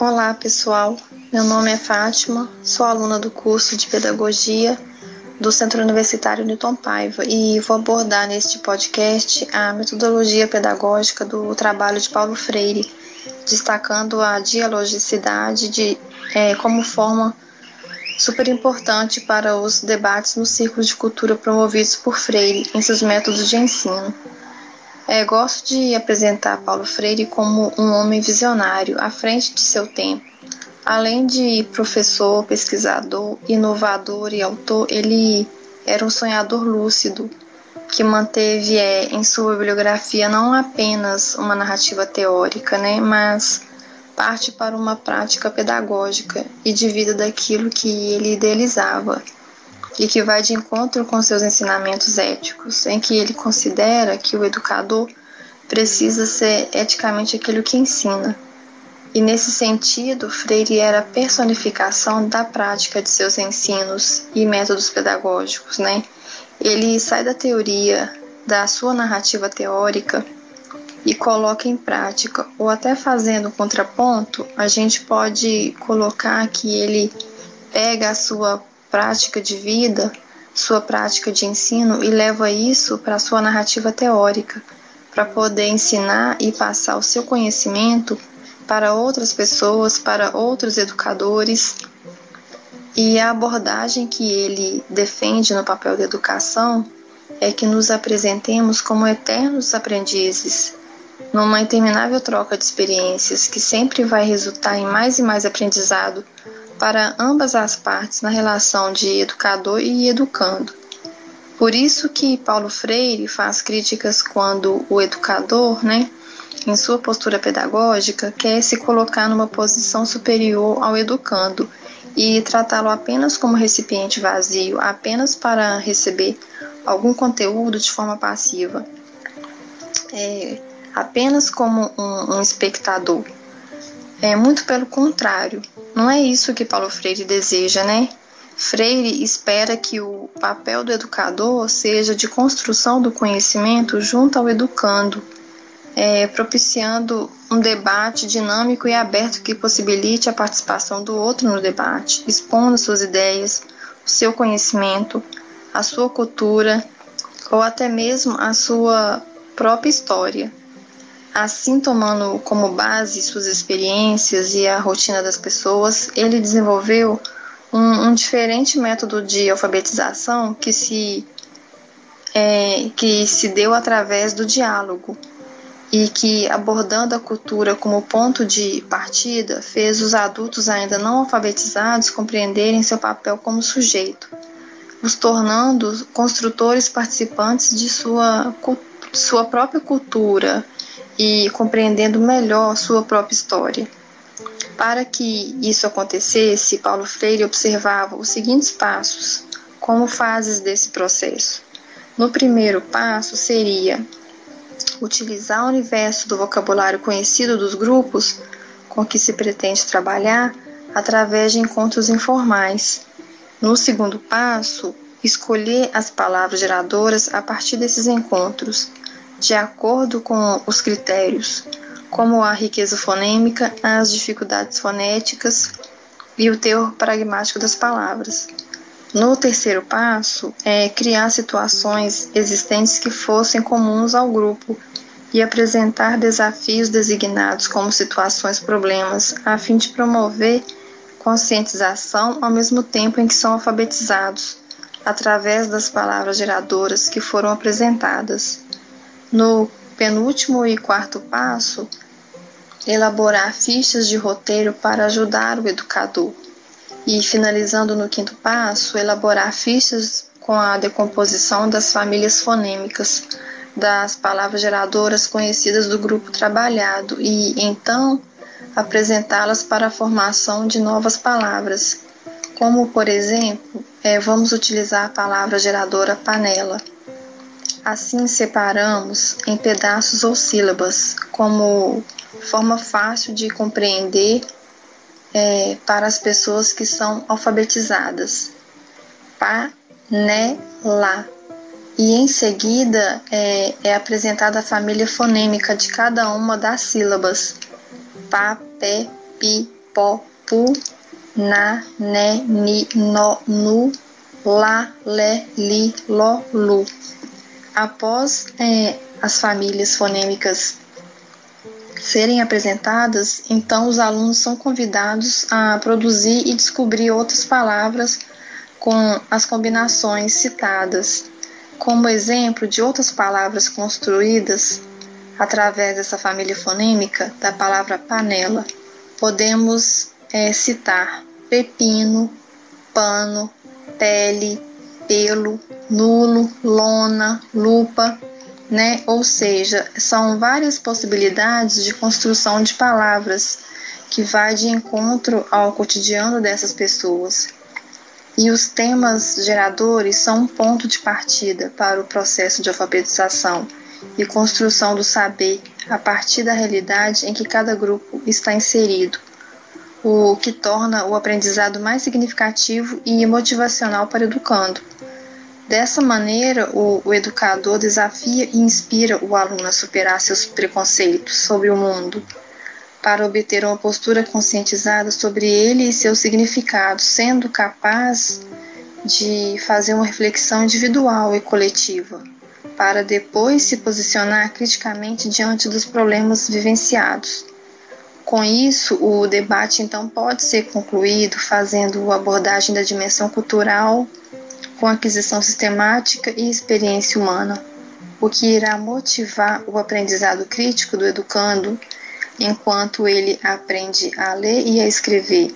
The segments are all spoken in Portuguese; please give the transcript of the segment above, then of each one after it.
Olá pessoal, meu nome é Fátima, sou aluna do curso de Pedagogia do Centro Universitário Newton Paiva e vou abordar neste podcast a metodologia pedagógica do trabalho de Paulo Freire, destacando a dialogicidade de, é, como forma super importante para os debates nos círculos de cultura promovidos por Freire em seus métodos de ensino. É, gosto de apresentar Paulo Freire como um homem visionário, à frente de seu tempo. Além de professor, pesquisador, inovador e autor, ele era um sonhador lúcido que manteve é, em sua bibliografia não apenas uma narrativa teórica, né, mas parte para uma prática pedagógica e de vida daquilo que ele idealizava e que vai de encontro com seus ensinamentos éticos, em que ele considera que o educador precisa ser eticamente aquilo que ensina. E nesse sentido, Freire era a personificação da prática de seus ensinos e métodos pedagógicos, né? Ele sai da teoria da sua narrativa teórica e coloca em prática, ou até fazendo contraponto, a gente pode colocar que ele pega a sua prática de vida, sua prática de ensino e leva isso para sua narrativa teórica, para poder ensinar e passar o seu conhecimento para outras pessoas, para outros educadores. E a abordagem que ele defende no papel da educação é que nos apresentemos como eternos aprendizes, numa interminável troca de experiências que sempre vai resultar em mais e mais aprendizado para ambas as partes na relação de educador e educando. Por isso que Paulo Freire faz críticas quando o educador, né, em sua postura pedagógica, quer se colocar numa posição superior ao educando e tratá-lo apenas como recipiente vazio, apenas para receber algum conteúdo de forma passiva, é, apenas como um, um espectador. É muito pelo contrário. Não é isso que Paulo Freire deseja, né? Freire espera que o papel do educador seja de construção do conhecimento junto ao educando, é, propiciando um debate dinâmico e aberto que possibilite a participação do outro no debate, expondo suas ideias, o seu conhecimento, a sua cultura ou até mesmo a sua própria história. Assim, tomando como base suas experiências e a rotina das pessoas, ele desenvolveu um, um diferente método de alfabetização que se, é, que se deu através do diálogo e que, abordando a cultura como ponto de partida, fez os adultos ainda não alfabetizados compreenderem seu papel como sujeito, os tornando construtores participantes de sua, sua própria cultura e compreendendo melhor sua própria história. Para que isso acontecesse, Paulo Freire observava os seguintes passos como fases desse processo. No primeiro passo seria utilizar o universo do vocabulário conhecido dos grupos com que se pretende trabalhar através de encontros informais. No segundo passo, escolher as palavras geradoras a partir desses encontros de acordo com os critérios, como a riqueza fonêmica, as dificuldades fonéticas e o teor pragmático das palavras. No terceiro passo, é criar situações existentes que fossem comuns ao grupo e apresentar desafios designados como situações problemas, a fim de promover conscientização ao mesmo tempo em que são alfabetizados, através das palavras geradoras que foram apresentadas. No penúltimo e quarto passo, elaborar fichas de roteiro para ajudar o educador. E finalizando no quinto passo, elaborar fichas com a decomposição das famílias fonêmicas das palavras geradoras conhecidas do grupo trabalhado e então apresentá-las para a formação de novas palavras, como por exemplo, é, vamos utilizar a palavra geradora panela. Assim separamos em pedaços ou sílabas, como forma fácil de compreender é, para as pessoas que são alfabetizadas. Panela. E em seguida é, é apresentada a família fonêmica de cada uma das sílabas. Pá, pé, pi, po, pu, na, ne, ni, no, nu, la, le, li, lo, lu. Após é, as famílias fonêmicas serem apresentadas, então os alunos são convidados a produzir e descobrir outras palavras com as combinações citadas. Como exemplo de outras palavras construídas através dessa família fonêmica da palavra panela, podemos é, citar pepino, pano, pele, pelo, nulo, lona, lupa, né? Ou seja, são várias possibilidades de construção de palavras que vai de encontro ao cotidiano dessas pessoas. E os temas geradores são um ponto de partida para o processo de alfabetização e construção do saber a partir da realidade em que cada grupo está inserido, o que torna o aprendizado mais significativo e motivacional para o educando. Dessa maneira, o, o, educador desafia e inspira o aluno a superar seus preconceitos sobre o mundo, para obter uma postura conscientizada sobre ele e seu significado, sendo capaz de fazer uma reflexão individual e coletiva, para depois se posicionar criticamente diante dos problemas vivenciados. Com isso, o debate então pode ser concluído fazendo abordagem da dimensão cultural com aquisição sistemática e experiência humana, o que irá motivar o aprendizado crítico do educando enquanto ele aprende a ler e a escrever.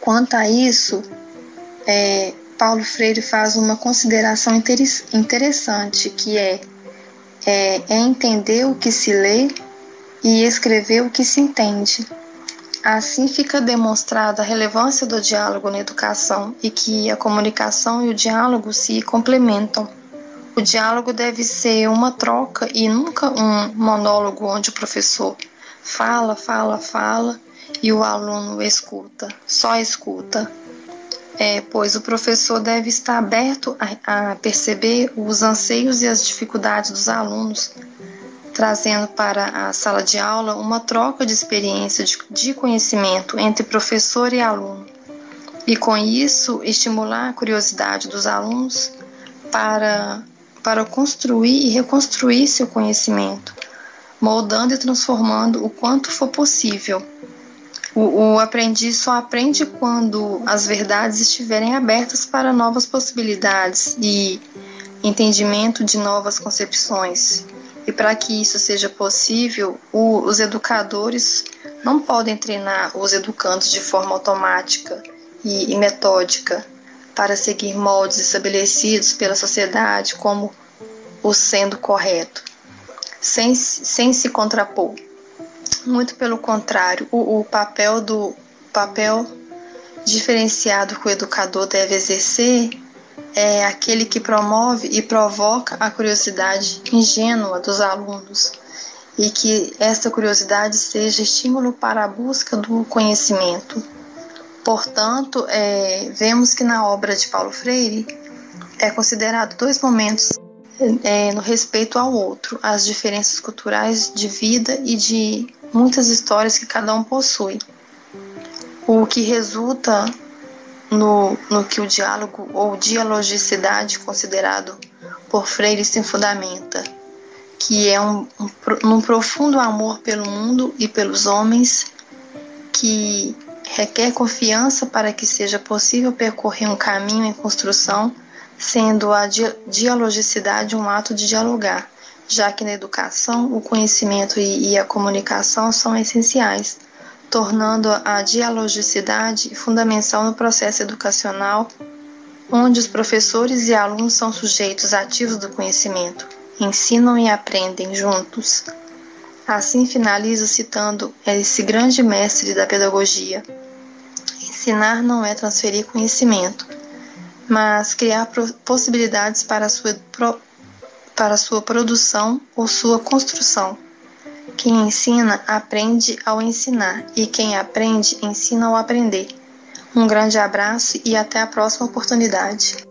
Quanto a isso, é, Paulo Freire faz uma consideração interessante, que é, é, é entender o que se lê e escrever o que se entende. Assim fica demonstrada a relevância do diálogo na educação e que a comunicação e o diálogo se complementam. O diálogo deve ser uma troca e nunca um monólogo onde o professor fala, fala, fala e o aluno escuta, só escuta. É, pois o professor deve estar aberto a, a perceber os anseios e as dificuldades dos alunos trazendo para a sala de aula uma troca de experiência de, conhecimento entre professor e aluno, e com isso estimular a curiosidade dos alunos para, para construir e reconstruir seu conhecimento, moldando e transformando o quanto for possível. O, o aprendiz só aprende quando as verdades estiverem abertas para novas possibilidades e entendimento de novas concepções. E para que isso seja possível, o, os educadores não podem treinar os educandos de forma automática e, e metódica para seguir moldes estabelecidos pela sociedade como o sendo correto, sem, sem se contrapor. Muito pelo contrário, o, o papel do papel diferenciado que o educador deve exercer é aquele que promove e provoca a curiosidade ingênua dos alunos e que esta curiosidade seja estímulo para a busca do conhecimento. Portanto, é, vemos que na obra de Paulo Freire é considerado dois momentos é, no respeito ao outro, as diferenças culturais de vida e de muitas histórias que cada um possui, o que resulta no, no que o diálogo ou dialogicidade considerado por Freire se fundamenta, que é um, um, um profundo amor pelo mundo e pelos homens, que requer confiança para que seja possível percorrer um caminho em construção, sendo a dialogicidade um ato de dialogar, já que na educação o conhecimento e, e a comunicação são essenciais tornando a dialogicidade fundamental no processo educacional, onde os professores e alunos são sujeitos ativos do conhecimento, ensinam e aprendem juntos. Assim finalizo citando esse grande mestre da pedagogia. Ensinar não é transferir conhecimento, mas criar possibilidades para a sua, para a sua produção ou sua construção. Quem ensina, aprende ao ensinar, e quem aprende, ensina ao aprender. Um grande abraço e até a próxima oportunidade.